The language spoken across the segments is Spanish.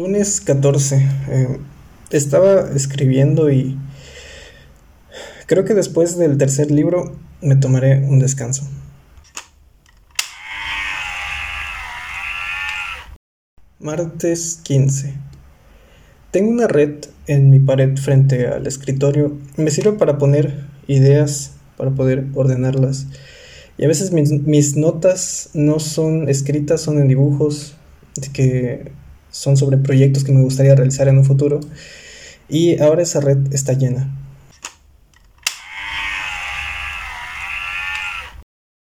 Lunes 14. eh, estaba escribiendo y creo que después del tercer libro me tomaré un descanso. Martes 15. Tengo una red en mi pared frente al escritorio. Me sirve para poner ideas, para poder ordenarlas. Y a veces mis, mis notas no son escritas, son en dibujos que son sobre proyectos que me gustaría realizar en un futuro. Y ahora esa red está llena.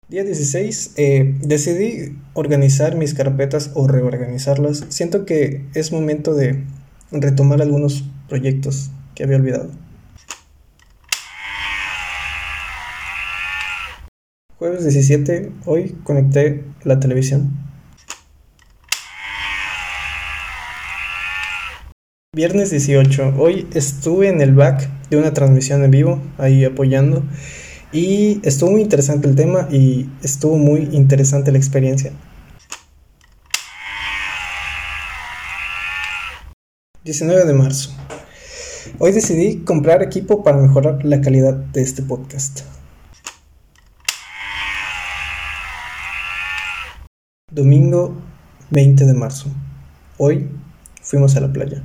Día 16, eh, decidí organizar mis carpetas o reorganizarlas. Siento que es momento de retomar algunos proyectos que había olvidado. Jueves 17, hoy conecté la televisión. Viernes 18, hoy estuve en el back de una transmisión en vivo, ahí apoyando. Y estuvo muy interesante el tema y estuvo muy interesante la experiencia. 19 de marzo. Hoy decidí comprar equipo para mejorar la calidad de este podcast. Domingo 20 de marzo. Hoy fuimos a la playa.